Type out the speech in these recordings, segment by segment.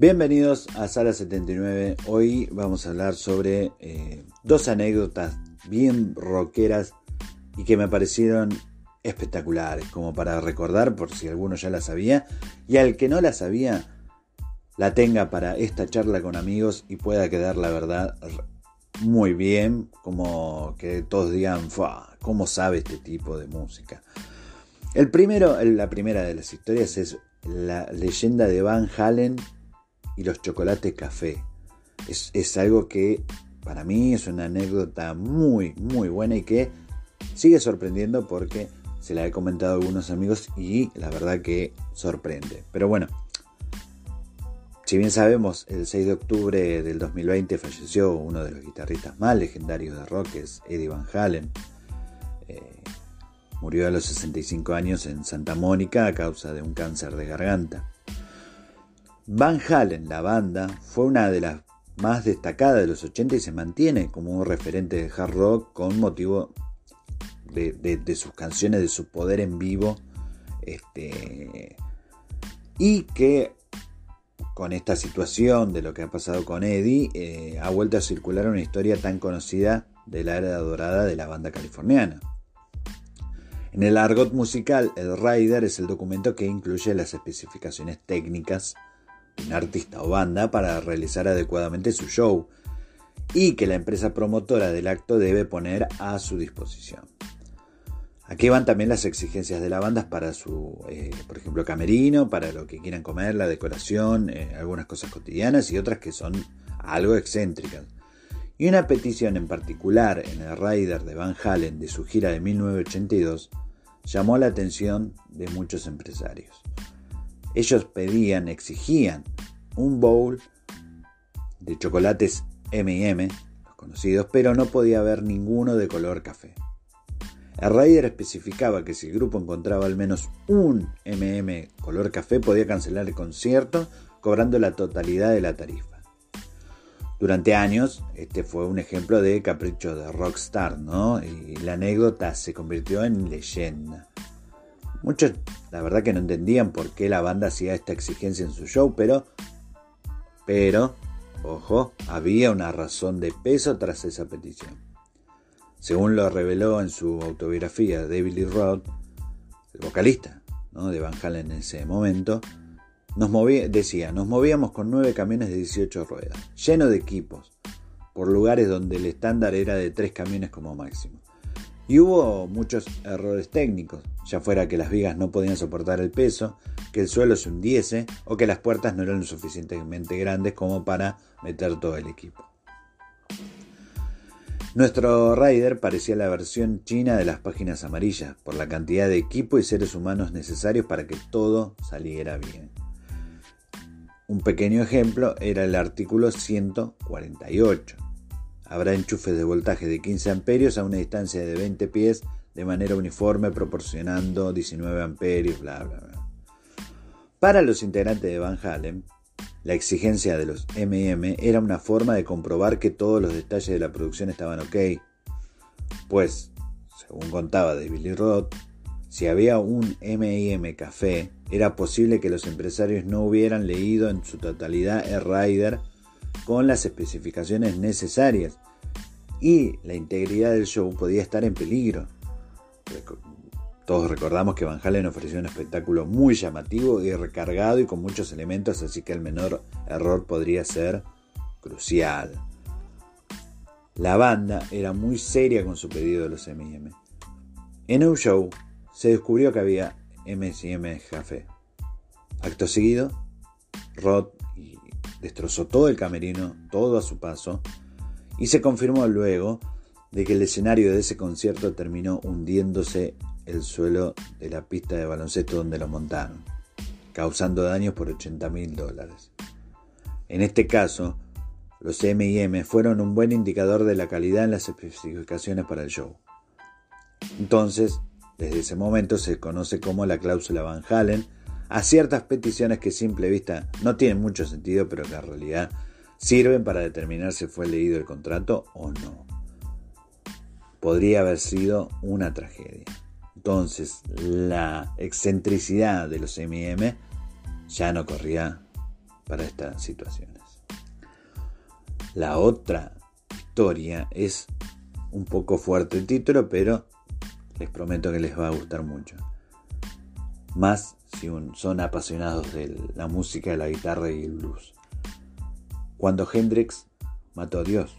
Bienvenidos a Sala 79. Hoy vamos a hablar sobre eh, dos anécdotas bien rockeras y que me parecieron espectaculares, como para recordar por si alguno ya la sabía y al que no la sabía la tenga para esta charla con amigos y pueda quedar la verdad muy bien, como que todos digan, ¿cómo sabe este tipo de música? El primero, la primera de las historias es la leyenda de Van Halen y los chocolates café. Es, algo que para mí es una anécdota muy, muy buena y que sigue sorprendiendo porque se la he comentado a algunos amigos y la verdad que sorprende. Pero bueno, si bien sabemos, el 6 de octubre del 2020 falleció uno de los guitarristas más legendarios de rock, es Eddie Van Halen. Eh, murió a los 65 años en Santa Mónica a causa de un cáncer de garganta. Van Halen, la banda, fue una de las más destacadas de los 80 y se mantiene como un referente de hard rock con motivo de, sus canciones, de su poder en vivo. Este, y que con esta situación de lo que ha pasado con Eddie, eh, ha vuelto a circular una historia tan conocida de la era dorada de la banda californiana. En el argot musical, el Rider es el documento que incluye las especificaciones técnicas un artista o banda para realizar adecuadamente su show y que la empresa promotora del acto debe poner a su disposición. Aquí van también las exigencias de la banda para su, eh, por ejemplo, camerino, para lo que quieran comer, la decoración, eh, algunas cosas cotidianas y otras que son algo excéntricas. Y una petición en particular en el Rider de Van Halen de su gira de 1982 llamó la atención de muchos empresarios. Ellos pedían, exigían un bowl de chocolates MM, los conocidos, pero no podía haber ninguno de color café. El Raider especificaba que si el grupo encontraba al menos un MM color café podía cancelar el concierto cobrando la totalidad de la tarifa. Durante años, este fue un ejemplo de capricho de rockstar, ¿no? Y la anécdota se convirtió en leyenda. Muchos, la verdad que no entendían por qué la banda hacía esta exigencia en su show, pero, pero, ojo, había una razón de peso tras esa petición. Según lo reveló en su autobiografía David Lee Roth, el vocalista de Van Halen en ese momento, nos decía, nos movíamos con nueve camiones de 18 ruedas, llenos de equipos, por lugares donde el estándar era de tres camiones como máximo. Y hubo muchos errores técnicos, ya fuera que las vigas no podían soportar el peso, que el suelo se hundiese o que las puertas no eran lo suficientemente grandes como para meter todo el equipo. Nuestro rider parecía la versión china de las páginas amarillas, por la cantidad de equipo y seres humanos necesarios para que todo saliera bien. Un pequeño ejemplo era el artículo 148 Habrá enchufes de voltaje de 15 amperios a una distancia de 20 pies de manera uniforme proporcionando 19 amperios, bla, bla, bla. Para los integrantes de Van Halen, la exigencia de los MM era una forma de comprobar que todos los detalles de la producción estaban ok, pues, según contaba Billy Roth, si había un MM café, era posible que los empresarios no hubieran leído en su totalidad el rider con las especificaciones necesarias y la integridad del show podía estar en peligro. Todos recordamos que Van Halen ofreció un espectáculo muy llamativo y recargado y con muchos elementos, así que el menor error podría ser crucial. La banda era muy seria con su pedido de los M&M. En un show se descubrió que había M&M café. Acto seguido, Rod destrozó todo el camerino, todo a su paso, y se confirmó luego de que el escenario de ese concierto terminó hundiéndose el suelo de la pista de baloncesto donde lo montaron, causando daños por 80 mil dólares. En este caso, los M&M fueron un buen indicador de la calidad en las especificaciones para el show. Entonces, desde ese momento se conoce como la cláusula Van Halen a ciertas peticiones que simple vista no tienen mucho sentido, pero que en realidad sirven para determinar si fue leído el contrato o no. Podría haber sido una tragedia. Entonces, la excentricidad de los M&M ya no corría para estas situaciones. La otra historia es un poco fuerte el título, pero les prometo que les va a gustar mucho. Más si son apasionados de la música, la guitarra y el blues. Cuando Hendrix mató a Dios.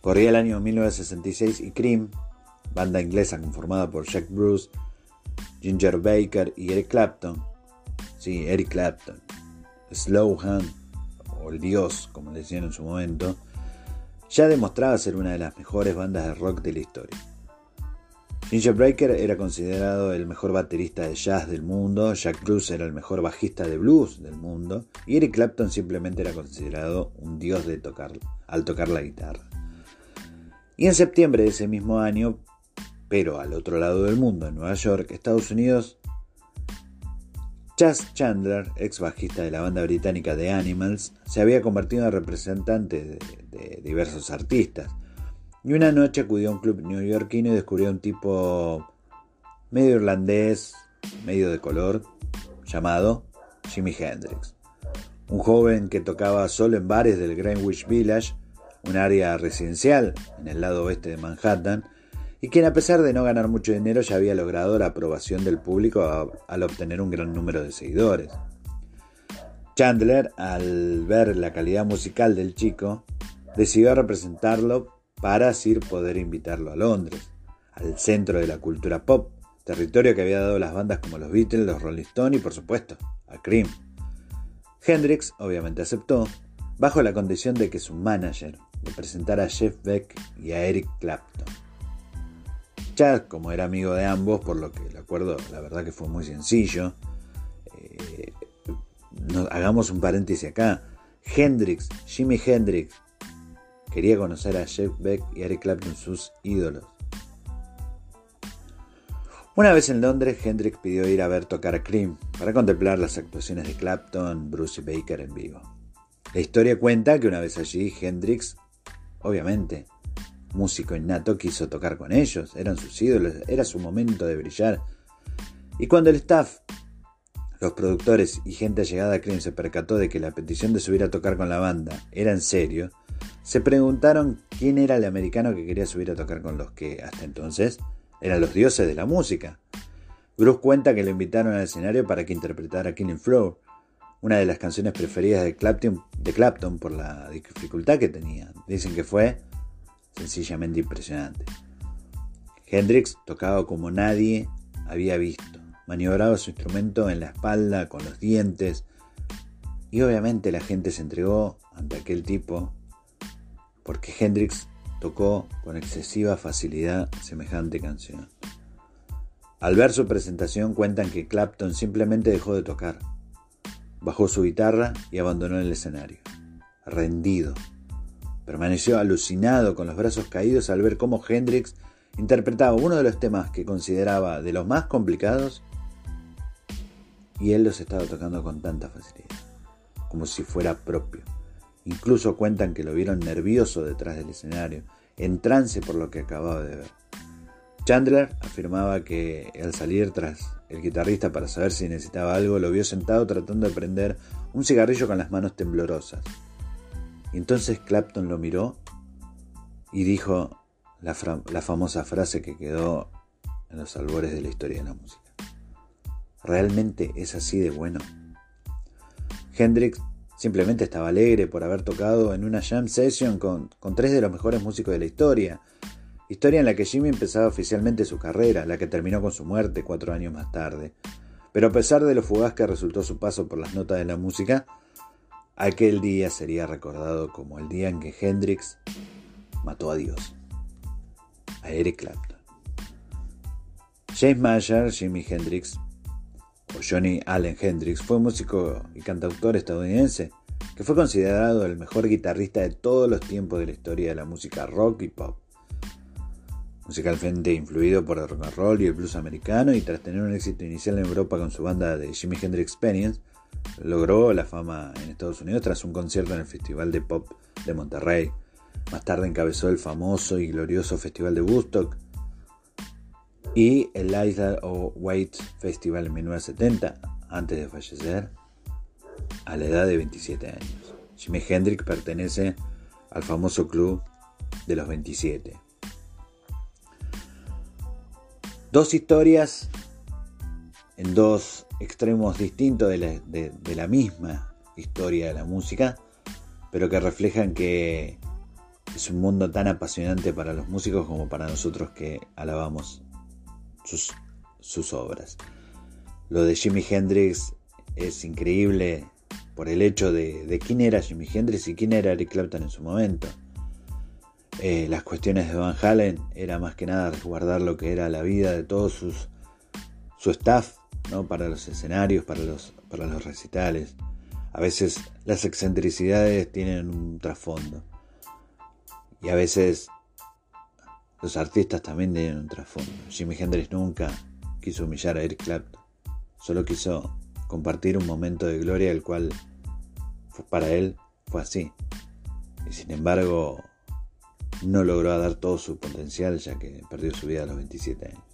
Corría el año 1966 y Cream, banda inglesa conformada por Jack Bruce, Ginger Baker y Eric Clapton, sí, Eric Clapton, Slowhand, o el Dios, como le decían en su momento, ya demostraba ser una de las mejores bandas de rock de la historia. Ginger Breaker era considerado el mejor baterista de jazz del mundo, Jack Bruce era el mejor bajista de blues del mundo y Eric Clapton simplemente era considerado un dios de tocar, al tocar la guitarra. Y en septiembre de ese mismo año, pero al otro lado del mundo, en Nueva York, Estados Unidos, Chas Chandler, ex bajista de la banda británica The Animals, se había convertido en representante de, diversos artistas. Y una noche acudió a un club neoyorquino y descubrió a un tipo medio irlandés, medio de color, llamado Jimi Hendrix. Un joven que tocaba solo en bares del Greenwich Village, un área residencial en el lado oeste de Manhattan, y quien a pesar de no ganar mucho dinero ya había logrado la aprobación del público al obtener un gran número de seguidores. Chandler, al ver la calidad musical del chico, decidió representarlo para así poder invitarlo a Londres, al centro de la cultura pop, territorio que había dado las bandas como los Beatles, los Rolling Stones y por supuesto a Cream. Hendrix obviamente aceptó, bajo la condición de que su manager le presentara a Jeff Beck y a Eric Clapton como era amigo de ambos, por lo que el acuerdo, la verdad que fue muy sencillo. Eh, hagamos un paréntesis acá. Hendrix, Jimi Hendrix, quería conocer a Jeff Beck y Eric Clapton, sus ídolos. Una vez en Londres, Hendrix pidió ir a ver tocar a Cream para contemplar las actuaciones de Clapton, Bruce y Baker en vivo. La historia cuenta que una vez allí, Hendrix, obviamente, músico innato, quiso tocar con ellos, eran sus ídolos, era su momento de brillar. Y cuando el staff, los productores y gente allegada a Cream se percató de que la petición de subir a tocar con la banda era en serio, se preguntaron quién era el americano que quería subir a tocar con los que hasta entonces eran los dioses de la música. Bruce cuenta que lo invitaron al escenario para que interpretara Killing Floor, una de las canciones preferidas de Clapton, de Clapton por la dificultad que tenía. Dicen que fue sencillamente impresionante. Hendrix tocaba como nadie había visto, maniobraba su instrumento en la espalda con los dientes y obviamente la gente se entregó ante aquel tipo porque Hendrix tocó con excesiva facilidad semejante canción. Al ver su presentación cuentan que Clapton simplemente dejó de tocar, bajó su guitarra y abandonó el escenario, rendido, Permaneció alucinado con los brazos caídos al ver cómo Hendrix interpretaba uno de los temas que consideraba de los más complicados y él los estaba tocando con tanta facilidad, como si fuera propio. Incluso cuentan que lo vieron nervioso detrás del escenario, en trance por lo que acababa de ver. Chandler afirmaba que al salir tras el guitarrista para saber si necesitaba algo, lo vio sentado tratando de prender un cigarrillo con las manos temblorosas. Y entonces Clapton lo miró y dijo la, famosa frase que quedó en los albores de la historia de la música. ¿Realmente es así de bueno? Hendrix simplemente estaba alegre por haber tocado en una jam session con, con, tres de los mejores músicos de la historia. Historia en la que Jimmy empezaba oficialmente su carrera, la que terminó con su muerte cuatro años más tarde. Pero a pesar de lo fugaz que resultó su paso por las notas de la música, aquel día sería recordado como el día en que Hendrix mató a Dios, a Eric Clapton. James Mayer, Jimi Hendrix, Johnny Allen Hendrix, fue músico y cantautor estadounidense que fue considerado el mejor guitarrista de todos los tiempos de la historia de la música rock y pop. Musicalmente influido por el rock and roll y el blues americano y tras tener un éxito inicial en Europa con su banda de Jimi Hendrix Experience, logró la fama en Estados Unidos tras un concierto en el Festival de Pop de Monterrey. Más tarde encabezó el famoso y glorioso Festival de Woodstock y el Isla White Festival en 1970, antes de fallecer a la edad de 27 años. Jimi Hendrix pertenece al famoso club de los 27. Dos historias en dos extremos distintos de la, misma historia de la música, pero que reflejan que es un mundo tan apasionante para los músicos como para nosotros que alabamos sus, obras. Lo de Jimi Hendrix es increíble por el hecho de, quién era Jimi Hendrix y quién era Eric Clapton en su momento. Eh, las cuestiones de Van Halen era más que nada resguardar lo que era la vida de todos sus su staff, ¿no? para los escenarios, para los, para los recitales. A veces las excentricidades tienen un trasfondo. Y a veces los artistas también tienen un trasfondo. Jimi Hendrix nunca quiso humillar a Eric Clapton. Solo quiso compartir un momento de gloria el cual para él fue así. Y sin embargo no logró dar todo su potencial ya que perdió su vida a los 27 años.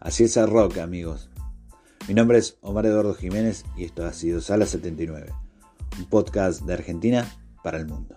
Así es el rock amigos. Mi nombre es Omar Eduardo Jiménez y esto ha sido Sala 79, un podcast de Argentina para el mundo.